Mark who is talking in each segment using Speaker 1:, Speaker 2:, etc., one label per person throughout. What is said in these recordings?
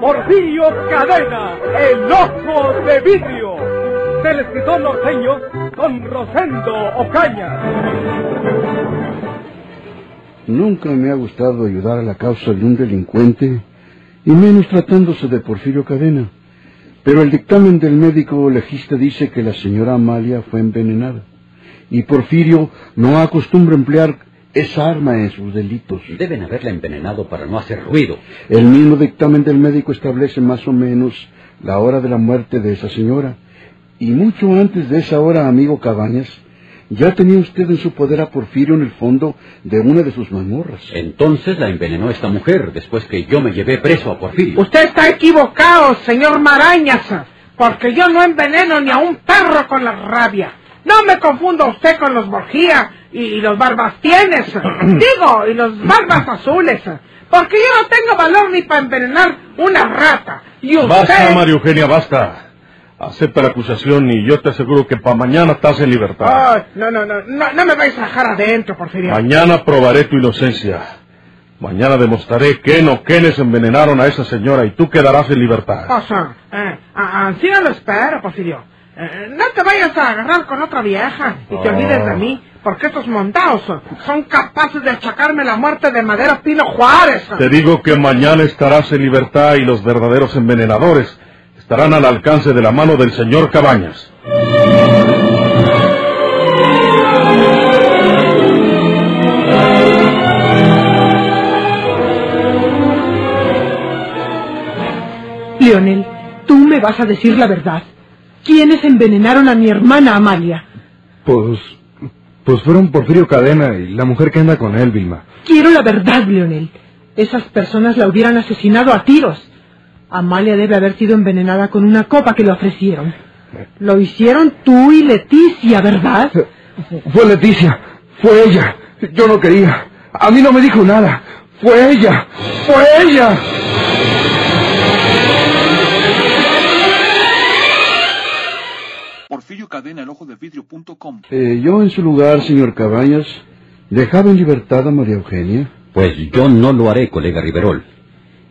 Speaker 1: Porfirio Cadena, el ojo de vidrio, del escritor norteño Don Rosendo Ocaña.
Speaker 2: Nunca me ha gustado ayudar a la causa de un delincuente, y menos tratándose de Porfirio Cadena. Pero el dictamen del médico legista dice que la señora Amalia fue envenenada. Y Porfirio no acostumbra emplear esa arma en sus delitos.
Speaker 3: Deben haberla envenenado para no hacer ruido.
Speaker 2: El mismo dictamen del médico establece más o menos la hora de la muerte de esa señora. Y mucho antes de esa hora, amigo Cabañas, ya tenía usted en su poder a Porfirio en el fondo de una de sus mazmorras.
Speaker 3: Entonces la envenenó esta mujer después que yo me llevé preso a Porfirio.
Speaker 4: Usted está equivocado, señor Marañas, porque yo no enveneno ni a un perro con la rabia. No me confunda usted con los Borgía y, los Barbastienes, digo, y los Barbas Azules, porque yo no tengo valor ni para envenenar una rata. Y usted...
Speaker 5: Basta, María Eugenia, basta. Acepta la acusación y yo te aseguro que para mañana estás en libertad.
Speaker 4: Ay, no, no, no, no, no me vais a dejar adentro, Porfirio.
Speaker 5: Mañana probaré tu inocencia. Mañana demostraré que no quienes envenenaron a esa señora y tú quedarás en libertad.
Speaker 4: O sea, eh, a- no lo espero, Porfirio. Eh, no te vayas a agarrar con otra vieja y te
Speaker 5: Oh.
Speaker 4: olvides de mí, porque estos montados son capaces de achacarme la muerte de Madero Pino Juárez.
Speaker 5: Te digo que mañana estarás en libertad y los verdaderos envenenadores estarán al alcance de la mano del señor Cabañas.
Speaker 6: Leonel, tú me vas a decir la verdad. ¿Quiénes envenenaron a mi hermana Amalia?
Speaker 7: Pues. Pues fueron Porfirio Cadena y la mujer que anda con él, Vilma.
Speaker 6: Quiero la verdad, Leonel. Esas personas la hubieran asesinado a tiros. Amalia debe haber sido envenenada con una copa que le ofrecieron. Lo hicieron tú y Leticia, ¿verdad?
Speaker 7: Fue Leticia. Fue ella. Yo no quería. A mí no me dijo nada. Fue ella. Fue ella.
Speaker 8: Porfirio Cadena, el ojo de vidrio.com.
Speaker 2: Eh, yo en su lugar, señor Cabañas, dejaba en libertad a María Eugenia.
Speaker 3: Pues yo no lo haré, colega Riverol.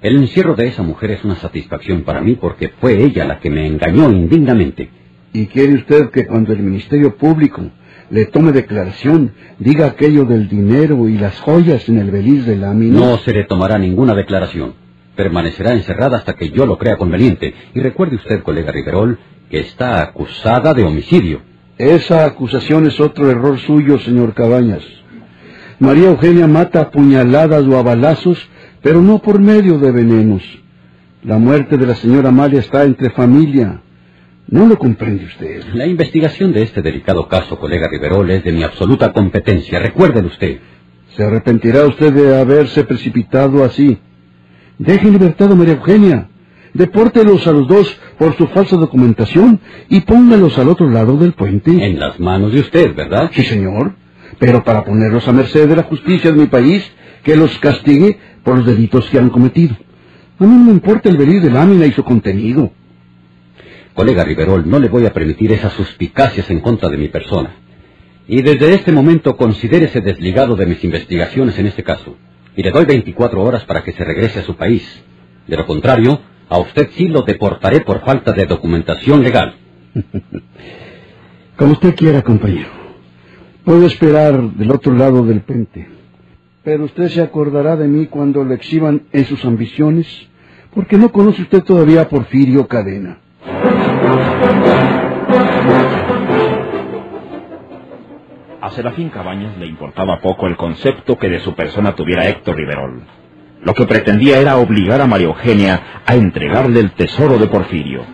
Speaker 3: El encierro de esa mujer es una satisfacción para mí porque fue ella la que me engañó indignamente.
Speaker 2: ¿Y quiere usted que cuando el Ministerio Público le tome declaración, diga aquello del dinero y las joyas en el beliz de lámina?
Speaker 3: No se le tomará ninguna declaración. Permanecerá encerrada hasta que yo lo crea conveniente. Y recuerde usted, colega Riverol, que está acusada de homicidio.
Speaker 2: Esa acusación es otro error suyo, señor Cabañas. María Eugenia mata a puñaladas o a balazos, pero no por medio de venenos. La muerte de la señora Amalia está entre familia. ¿No lo comprende usted?
Speaker 3: La investigación de este delicado caso, colega Riverol, es de mi absoluta competencia. Recuérdelo usted.
Speaker 2: Se arrepentirá usted de haberse precipitado así. Deje en libertad a María Eugenia. Depórtelos a los dos por su falsa documentación y póngalos al otro lado del puente.
Speaker 3: En las manos de usted, ¿verdad?
Speaker 2: Sí, señor. Pero para ponerlos a merced de la justicia de mi país, que los castigue por los delitos que han cometido. A mí no me importa el venir de lámina y su contenido.
Speaker 3: Colega Riverol, no le voy a permitir esas suspicacias en contra de mi persona. Y desde este momento considérese desligado de mis investigaciones en este caso. Y le doy 24 horas para que se regrese a su país. De lo contrario, a usted sí lo deportaré por falta de documentación legal.
Speaker 2: Como usted quiera, compañero. Puedo esperar del otro lado del puente. Pero usted se acordará de mí cuando lo exhiban en sus ambiciones, porque no conoce usted todavía a Porfirio Cadena.
Speaker 9: A Serafín Cabañas le importaba poco el concepto que de su persona tuviera Héctor Riverol. Lo que pretendía era obligar a María Eugenia a entregarle el tesoro de Porfirio.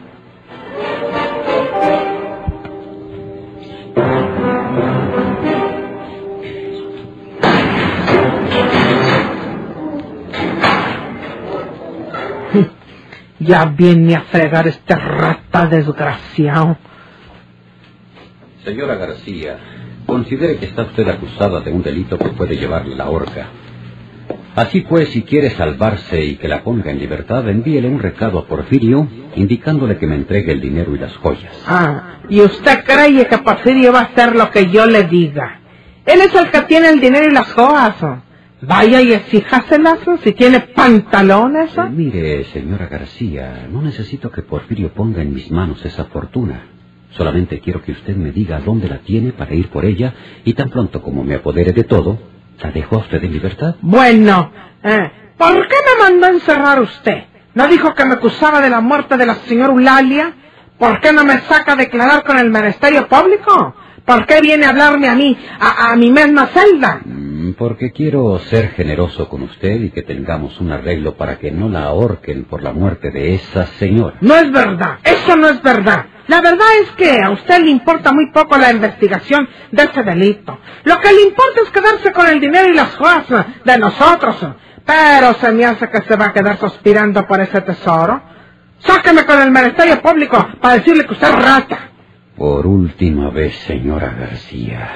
Speaker 4: Ya viene a fregar este rata desgraciado.
Speaker 3: Señora García, considere que está usted acusada de un delito que puede llevarle la horca. Así pues, si quiere salvarse y que la ponga en libertad, envíele un recado a Porfirio indicándole que me entregue el dinero y las joyas.
Speaker 4: Ah, ¿y usted cree que Porfirio va a hacer lo que yo le diga? Él es el que tiene el dinero y las joyas. Vaya y exíjaselas si tiene pantalones.
Speaker 3: Eh, mire, señora García, no necesito que Porfirio ponga en mis manos esa fortuna. Solamente quiero que usted me diga dónde la tiene para ir por ella y tan pronto como me apodere de todo, la dejo a usted en libertad.
Speaker 4: Bueno, eh, ¿por qué me mandó a encerrar usted? ¿No dijo que me acusaba de la muerte de la señora Eulalia? ¿Por qué no me saca a declarar con el ministerio público? ¿Por qué viene a hablarme a mí, a, a mi misma celda?
Speaker 3: Mm, Porque quiero ser generoso con usted y que tengamos un arreglo para que no la ahorquen por la muerte de esa señora.
Speaker 4: No es verdad, eso no es verdad. La verdad es que a usted le importa muy poco la investigación de ese delito. Lo que le importa es quedarse con el dinero y las joyas de nosotros. Pero se me hace que se va a quedar suspirando por ese tesoro. Sáqueme con el ministerio público para decirle que usted es rata.
Speaker 3: Por última vez, señora García,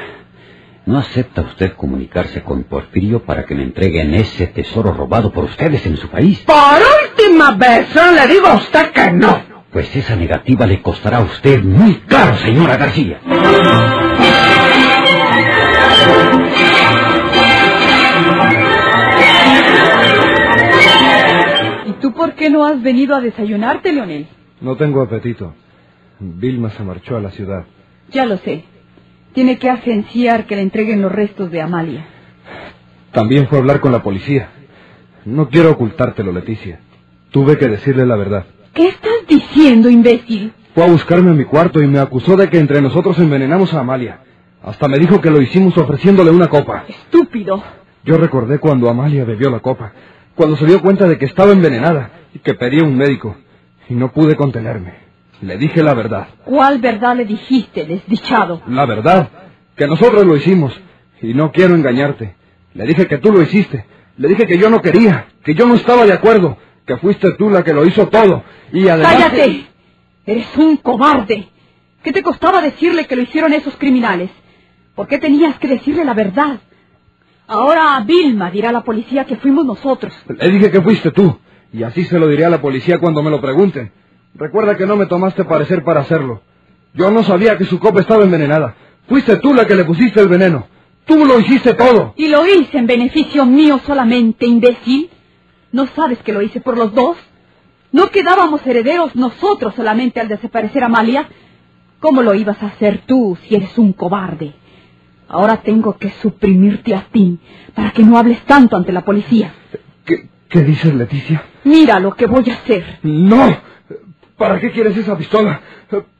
Speaker 3: ¿no acepta usted comunicarse con Porfirio para que me entreguen ese tesoro robado por ustedes en su país?
Speaker 4: Por última vez, ¿no? le digo a usted que no.
Speaker 3: Pues esa negativa le costará a usted muy caro, señora García.
Speaker 10: ¿Y tú por qué no has venido a desayunarte, Leonel?
Speaker 7: No tengo apetito. Vilma se marchó a la ciudad.
Speaker 10: Ya lo sé. Tiene que agenciar que le entreguen los restos de Amalia.
Speaker 7: También fue a hablar con la policía. No quiero ocultártelo, Leticia. Tuve que decirle la verdad.
Speaker 10: ¿Qué estás diciendo, imbécil?
Speaker 7: Fue a buscarme a mi cuarto y me acusó de que entre nosotros envenenamos a Amalia. Hasta me dijo que lo hicimos ofreciéndole una copa.
Speaker 10: Estúpido.
Speaker 7: Yo recordé cuando Amalia bebió la copa, cuando se dio cuenta de que estaba envenenada y que pedía un médico. Y no pude contenerme. Le dije la verdad.
Speaker 10: ¿Cuál verdad le dijiste, desdichado?
Speaker 7: La verdad. Que nosotros lo hicimos. Y no quiero engañarte. Le dije que tú lo hiciste. Le dije que yo no quería, que yo no estaba de acuerdo, que fuiste tú la que lo hizo todo. Y además...
Speaker 10: ¡Cállate! Eres un cobarde. ¿Qué te costaba decirle que lo hicieron esos criminales? ¿Por qué tenías que decirle la verdad? Ahora a Vilma dirá a la policía que fuimos nosotros.
Speaker 7: Le dije que fuiste tú. Y así se lo diré a la policía cuando me lo pregunten. Recuerda que no me tomaste parecer para hacerlo. Yo no sabía que su copa estaba envenenada. Fuiste tú la que le pusiste el veneno. Tú lo hiciste todo.
Speaker 10: Y lo hice en beneficio mío solamente, imbécil. ¿No sabes que lo hice por los dos? ¿No quedábamos herederos nosotros solamente al desaparecer Amalia? ¿Cómo lo ibas a hacer tú si eres un cobarde? Ahora tengo que suprimirte a ti para que no hables tanto ante la policía.
Speaker 7: ¿Qué, qué dices, Leticia?
Speaker 10: Mira lo que voy a hacer.
Speaker 7: No. ¿Para qué quieres esa pistola?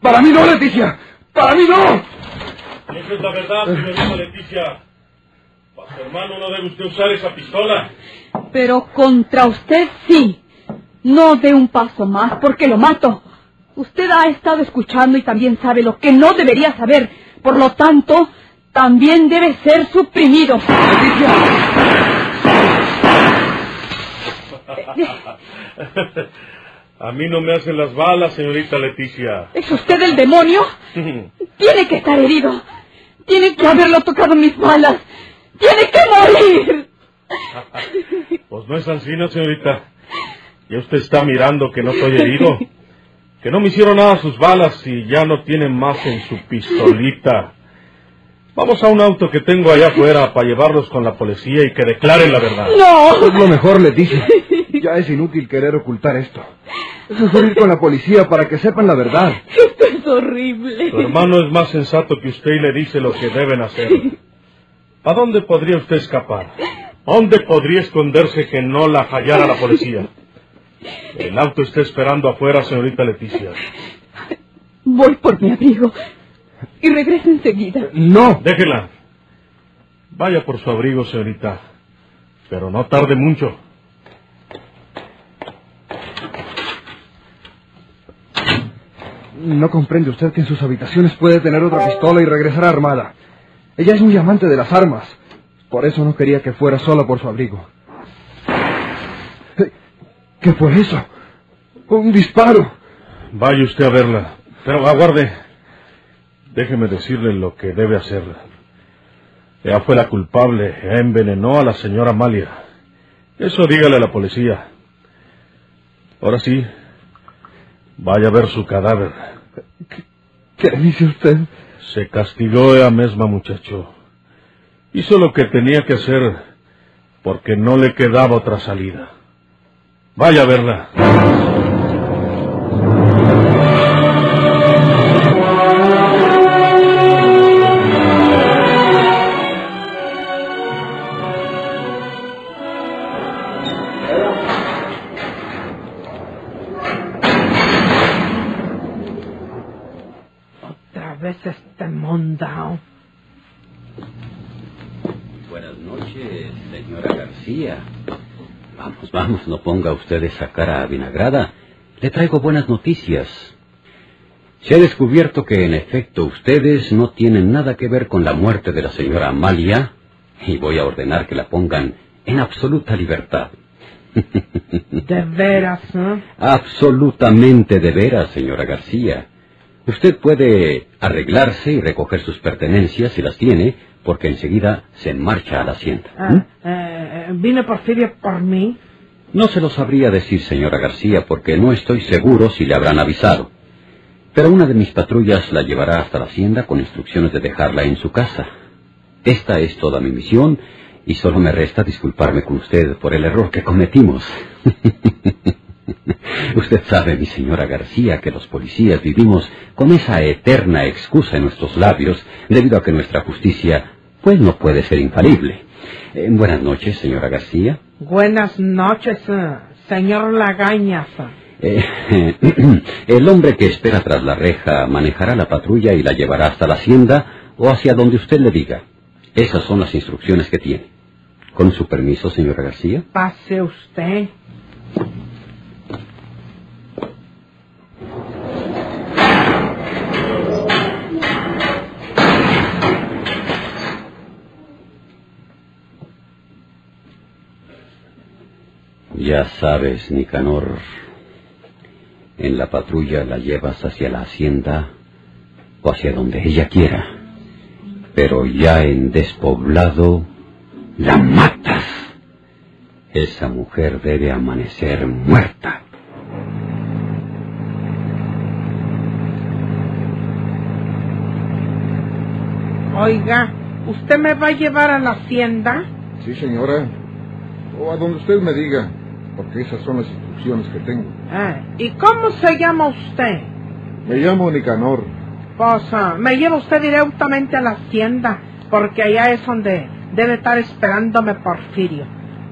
Speaker 7: Para mí no, Leticia. Para mí no.
Speaker 5: Esa es la verdad, señorita Leticia. Hermano no debe usted usar esa pistola.
Speaker 10: Pero contra usted sí. No dé un paso más porque lo mato. Usted ha estado escuchando y también sabe lo que no debería saber. Por lo tanto, también debe ser suprimido.
Speaker 5: A mí no me hacen las balas, señorita Leticia.
Speaker 10: ¿Es usted el demonio? Tiene que estar herido. Tiene que haberlo tocado mis balas. Tiene que morir.
Speaker 5: Pues no es ansina, señorita. Ya usted está mirando que no estoy herido. Que no me hicieron nada sus balas y ya no tienen más en su pistolita. Vamos a un auto que tengo allá afuera para llevarlos con la policía y que declaren la verdad.
Speaker 10: No.
Speaker 7: Es lo mejor, Leticia. Ya es inútil querer ocultar esto. Es mejor ir con la policía para que sepan la verdad.
Speaker 10: Esto es horrible.
Speaker 5: Su hermano es más sensato que usted y le dice lo que deben hacer. ¿A dónde podría usted escapar? ¿Dónde podría esconderse que no la hallara la policía? El auto está esperando afuera, señorita Leticia.
Speaker 10: Voy por mi abrigo y regreso enseguida.
Speaker 7: No.
Speaker 5: Déjela. Vaya por su abrigo, señorita. Pero no tarde mucho.
Speaker 7: No comprende usted que en sus habitaciones puede tener otra pistola y regresar armada. Ella es muy amante de las armas. Por eso no quería que fuera sola por su abrigo. ¿Qué fue eso? Un disparo.
Speaker 5: Vaya usted a verla. Pero aguarde. Déjeme decirle lo que debe hacer. Ella fue la culpable. Ella envenenó a la señora Amalia. Eso dígale a la policía. Ahora sí, vaya a ver su cadáver.
Speaker 7: ¿Qué dice usted?
Speaker 5: Se castigó ella misma, muchacho. Hizo lo que tenía que hacer porque no le quedaba otra salida. Vaya a verla.
Speaker 3: Buenas noches, señora García. Vamos, vamos, no ponga usted esa cara vinagrada. Le traigo buenas noticias. Se ha descubierto que, en efecto, ustedes no tienen nada que ver con la muerte de la señora Amalia y voy a ordenar que la pongan en absoluta libertad.
Speaker 4: De veras, ¿eh?
Speaker 3: Absolutamente de veras, señora García. Usted puede arreglarse y recoger sus pertenencias si las tiene, porque enseguida se marcha a la hacienda.
Speaker 4: Ah, eh, ¿Vine Porfirio por mí?
Speaker 3: No se lo sabría decir, señora García, porque no estoy seguro si le habrán avisado. Pero una de mis patrullas la llevará hasta la hacienda con instrucciones de dejarla en su casa. Esta es toda mi misión y solo me resta disculparme con usted por el error que cometimos. usted sabe, mi señora García, que los policías vivimos con esa eterna excusa en nuestros labios debido a que nuestra justicia, pues, no puede ser infalible. Eh, buenas noches, señora García.
Speaker 4: Buenas noches, eh, señor Lagañas.
Speaker 3: Eh, el hombre que espera tras la reja manejará la patrulla y la llevará hasta la hacienda o hacia donde usted le diga. Esas son las instrucciones que tiene. Con su permiso, señora García.
Speaker 4: Pase usted.
Speaker 3: Ya sabes, Nicanor, en la patrulla la llevas hacia la hacienda o hacia donde ella quiera, pero ya en despoblado la matas. Esa mujer debe amanecer muerta.
Speaker 4: Oiga, ¿usted me va a llevar a la hacienda?
Speaker 7: Sí, señora. O a donde usted me diga, porque esas son las instrucciones que tengo.
Speaker 4: Ah, ¿Y cómo se llama usted?
Speaker 7: Me llamo Nicanor.
Speaker 4: Pues ah, me lleva usted directamente a la hacienda, porque allá es donde debe estar esperándome Porfirio.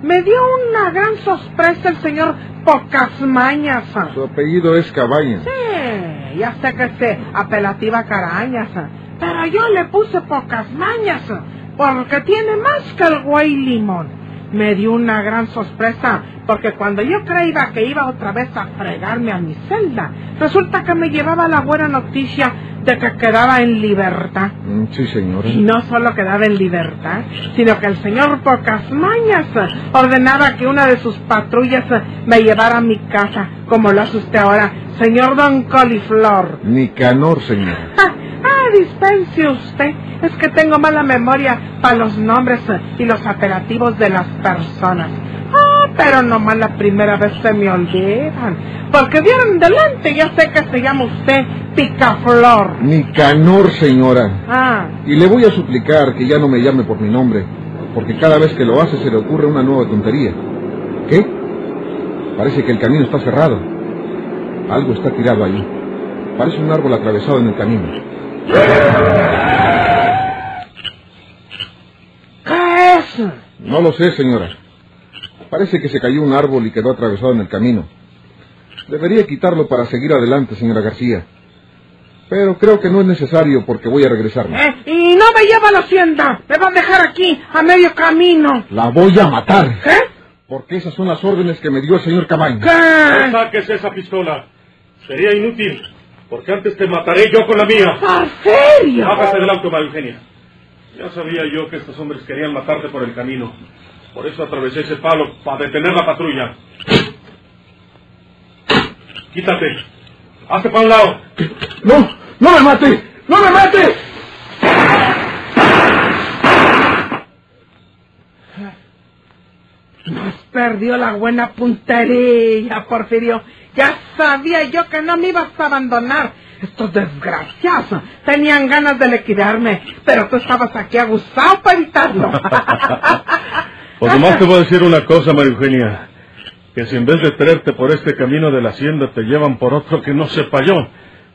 Speaker 4: Me dio una gran sorpresa el señor Pocas Mañas. ah.
Speaker 7: Su apellido es Cabañas.
Speaker 4: Sí, ya sé que es apelativa Carañas, ah, pero yo le puse Pocas Mañas, ah, porque tiene más que el güey limón. Me dio una gran sorpresa, porque cuando yo creía que iba otra vez a fregarme a mi celda, resulta que me llevaba la buena noticia de que quedaba en libertad.
Speaker 7: Mm, Sí, señora.
Speaker 4: Y no solo quedaba en libertad, sino que el señor Pocas Mañas ordenaba que una de sus patrullas me llevara a mi casa, como lo hace usted ahora, señor Don Coliflor.
Speaker 7: Nicanor, señora.
Speaker 4: Dispense usted, es que tengo mala memoria para los nombres y los apelativos de las personas. Ah, pero nomás la primera vez se me olvidan, porque vieron delante, ya sé que se llama usted Picaflor.
Speaker 7: Nicanor, señora.
Speaker 4: Ah,
Speaker 7: Y le voy a suplicar que ya no me llame por mi nombre, porque cada vez que lo hace se le ocurre una nueva tontería. ¿Qué? Parece que el camino está cerrado. Algo está tirado allí. Parece un árbol atravesado en el camino.
Speaker 4: ¿Qué es?
Speaker 7: No lo sé, señora. Parece que se cayó un árbol y quedó atravesado en el camino. Debería quitarlo para seguir adelante, señora García. Pero creo que no es necesario porque voy a regresarme.
Speaker 4: ¿Eh? Y no me lleva a la hacienda, me va a dejar aquí, a medio camino.
Speaker 7: La voy a matar.
Speaker 4: ¿Qué?
Speaker 7: Porque esas son las órdenes que me dio el señor Cabañas.
Speaker 4: ¿Qué?
Speaker 5: Saques esa pistola. Sería inútil, porque antes te mataré yo con la mía.
Speaker 4: ¡Porfirio!
Speaker 5: Bájate del auto, María Eugenia. Ya sabía yo que estos hombres querían matarte por el camino. Por eso atravesé ese palo para detener la patrulla. Quítate. Hazte para un lado.
Speaker 7: ¡No! ¡No me mate! ¡No me mate!
Speaker 4: Perdió la buena puntería, Porfirio. Ya sabía yo que no me ibas a abandonar. Estos desgraciados tenían ganas de liquidarme, pero tú estabas aquí aguzado para evitarlo.
Speaker 5: Pues nomás te voy a decir una cosa, María Eugenia. Que si en vez de traerte por este camino de la hacienda te llevan por otro que no sepa yo,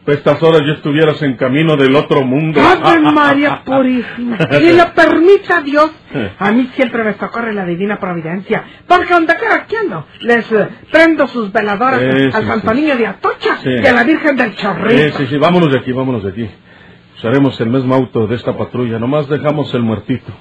Speaker 5: a estas horas ya estuvieras en camino del otro mundo.
Speaker 4: ¡Ave María Purísima! Y lo permita Dios. A mí siempre me socorre la divina providencia. Porque donde quiera que ando, les eh, prendo sus veladoras
Speaker 5: Sí,
Speaker 4: al
Speaker 5: sí,
Speaker 4: Santo
Speaker 5: sí.
Speaker 4: Niño de Atocha y a la Virgen del Chorrito.
Speaker 5: Sí, sí, sí, vámonos de aquí, vámonos de aquí. Usaremos el mismo auto de esta patrulla, nomás dejamos el muertito.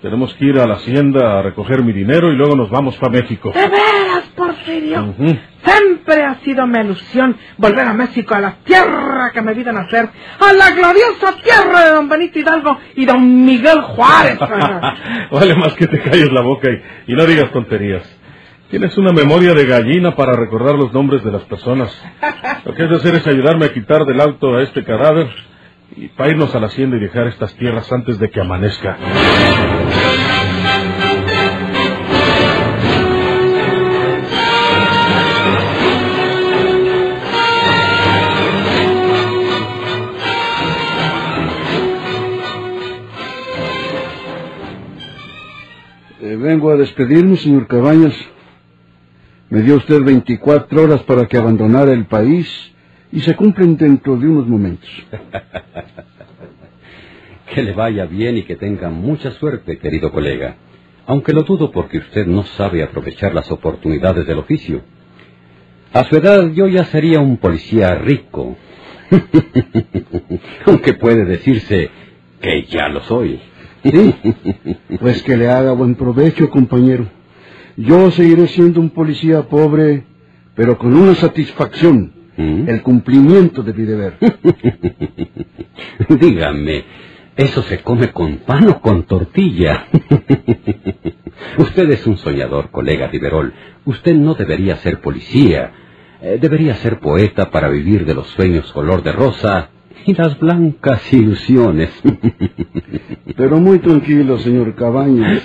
Speaker 5: Tenemos que ir a la hacienda a recoger mi dinero y luego nos vamos para México.
Speaker 4: De veras, Porfirio.
Speaker 5: Ujú.
Speaker 4: Siempre ha sido mi ilusión volver a México, a la tierra que me vi nacer, a la gloriosa tierra de don Benito Hidalgo y don Miguel Juárez.
Speaker 5: vale más que te calles la boca y, y no digas tonterías. Tienes una memoria de gallina para recordar los nombres de las personas. Lo que has de hacer es ayudarme a quitar del auto a este cadáver y para irnos a la hacienda y dejar estas tierras antes de que amanezca.
Speaker 2: Eh, vengo a despedirme, señor Cabañas. Me dio usted 24 horas para que abandonara el país y se cumplen dentro de unos momentos.
Speaker 3: Que le vaya bien y que tenga mucha suerte, querido colega. Aunque lo dudo porque usted no sabe aprovechar las oportunidades del oficio. A su edad yo ya sería un policía rico. Aunque puede decirse que ya lo soy.
Speaker 2: Pues que le haga buen provecho, compañero. Yo seguiré siendo un policía pobre, pero con una satisfacción,
Speaker 3: ¿Mm?
Speaker 2: el cumplimiento de mi deber.
Speaker 3: Dígame, ¿eso se come con pan o con tortilla? Usted es un soñador, colega Riverol. Usted no debería ser policía. Eh, debería ser poeta para vivir de los sueños color de rosa y las blancas ilusiones.
Speaker 2: Pero muy tranquilo, señor Cabañas.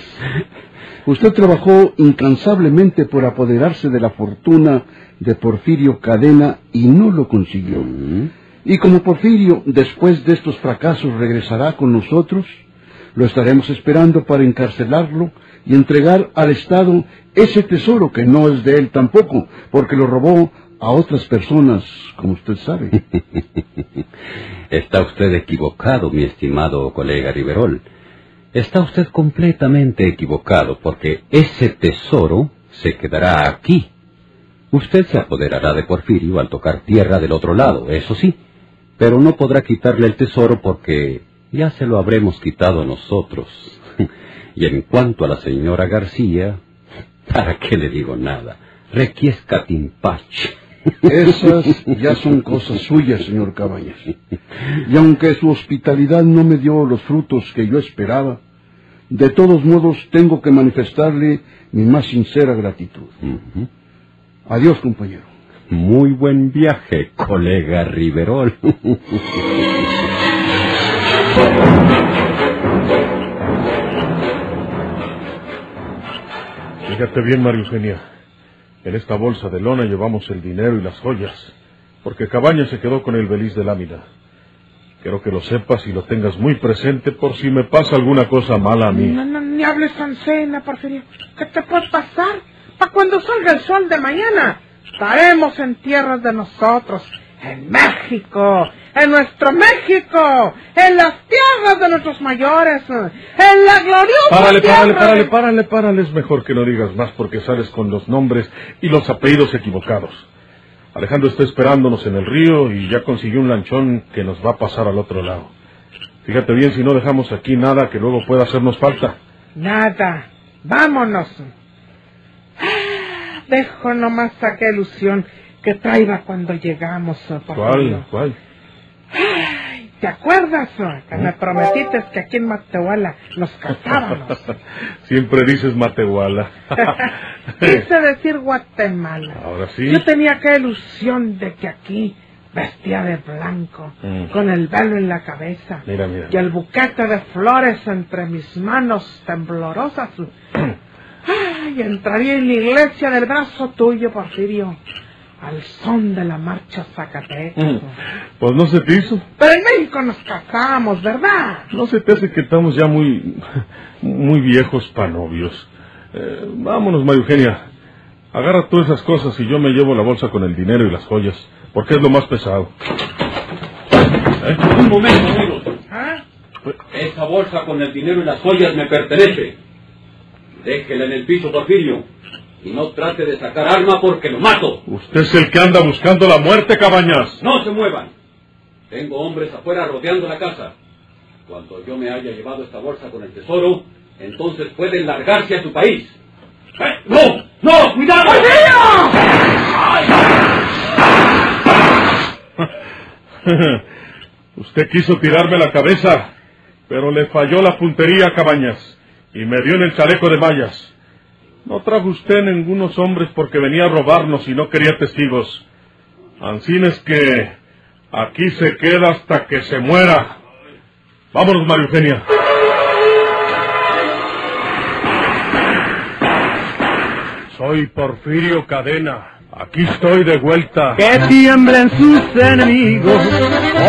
Speaker 2: Usted trabajó incansablemente por apoderarse de la fortuna de Porfirio Cadena y no lo consiguió. Y como Porfirio, después de estos fracasos, regresará con nosotros, lo estaremos esperando para encarcelarlo y entregar al Estado ese tesoro que no es de él tampoco, porque lo robó a otras personas, como usted sabe.
Speaker 3: Está usted equivocado, mi estimado colega Riverol. Está usted completamente equivocado porque ese tesoro se quedará aquí. Usted se apoderará de Porfirio al tocar tierra del otro lado, eso sí, pero no podrá quitarle el tesoro porque ya se lo habremos quitado nosotros. y en cuanto a la señora García, ¿para qué le digo nada? Requiesca timpach.
Speaker 2: Esas ya son cosas suyas, señor Cabañas. Y aunque su hospitalidad no me dio los frutos que yo esperaba, de todos modos tengo que manifestarle mi más sincera gratitud. Adiós, compañero.
Speaker 3: Muy buen viaje, colega Riverol.
Speaker 5: Fíjate bien, María Eugenia. En esta bolsa de lona llevamos el dinero y las joyas, porque Cabaña se quedó con el beliz de lámina. Quiero que lo sepas y lo tengas muy presente por si me pasa alguna cosa mala a mí.
Speaker 4: No, no, ni hables tan cena, Porfirio. ¿Qué te puede pasar? Para cuando salga el sol de mañana, estaremos en tierras de nosotros, en México, en nuestro México, en las tierras de nuestros mayores, en la gloriosa
Speaker 5: Párale,
Speaker 4: tierra
Speaker 5: párale, párale, párale, párale. Es mejor que no digas más porque sales con los nombres y los apellidos equivocados. Alejandro está esperándonos en el río y ya consiguió un lanchón que nos va a pasar al otro lado. Fíjate bien si no dejamos aquí nada que luego pueda hacernos falta.
Speaker 4: Nada, vámonos. Ah, Dejo nomás aquella ilusión que traiga cuando llegamos, oh, Porfirio.
Speaker 5: ¿Cuál? ¿Cuál?
Speaker 4: Ay, ¿Te acuerdas eh, que me prometiste que aquí en Matehuala nos casábamos?
Speaker 5: Siempre dices Matehuala.
Speaker 4: Quise decir Guatemala.
Speaker 5: Ahora sí.
Speaker 4: Yo tenía aquella ilusión de que aquí vestía de blanco,
Speaker 5: Mm.
Speaker 4: con el velo en la cabeza
Speaker 5: Mira, mira.
Speaker 4: y el buquete de flores entre mis manos temblorosas. Ay, entraría en la iglesia del brazo tuyo, Porfirio, al son de la marcha Zacatecas.
Speaker 5: Mm. Pues no se te hizo.
Speaker 4: Pero en México nos casamos, ¿verdad?
Speaker 5: No se te hace que estamos ya muy, muy viejos para novios. Eh, vámonos, María Eugenia. Agarra todas esas cosas y yo me llevo la bolsa con el dinero y las joyas, porque es lo más pesado. ¿Eh?
Speaker 3: Un momento, amigos.
Speaker 4: ¿Ah?
Speaker 3: Esa bolsa con el dinero y las joyas me pertenece. Déjela en el piso, Porfirio. Y no trate de sacar arma porque lo mato.
Speaker 5: Usted es el que anda buscando la muerte, Cabañas.
Speaker 3: No se muevan. Tengo hombres afuera rodeando la casa. Cuando yo me haya llevado esta bolsa con el tesoro, entonces pueden largarse a su país. ¡Eh! ¡No! ¡No! ¡Cuidado!
Speaker 5: Usted quiso tirarme la cabeza, pero le falló la puntería, Cabañas, y me dio en el chaleco de mallas. No trajo usted ningunos hombres porque venía a robarnos y no quería testigos. Ansín es que aquí se queda hasta que se muera. Vámonos, María Eugenia. Soy Porfirio Cadena. Aquí estoy de vuelta.
Speaker 11: que tiemblen sus enemigos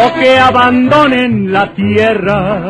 Speaker 11: o que abandonen la tierra.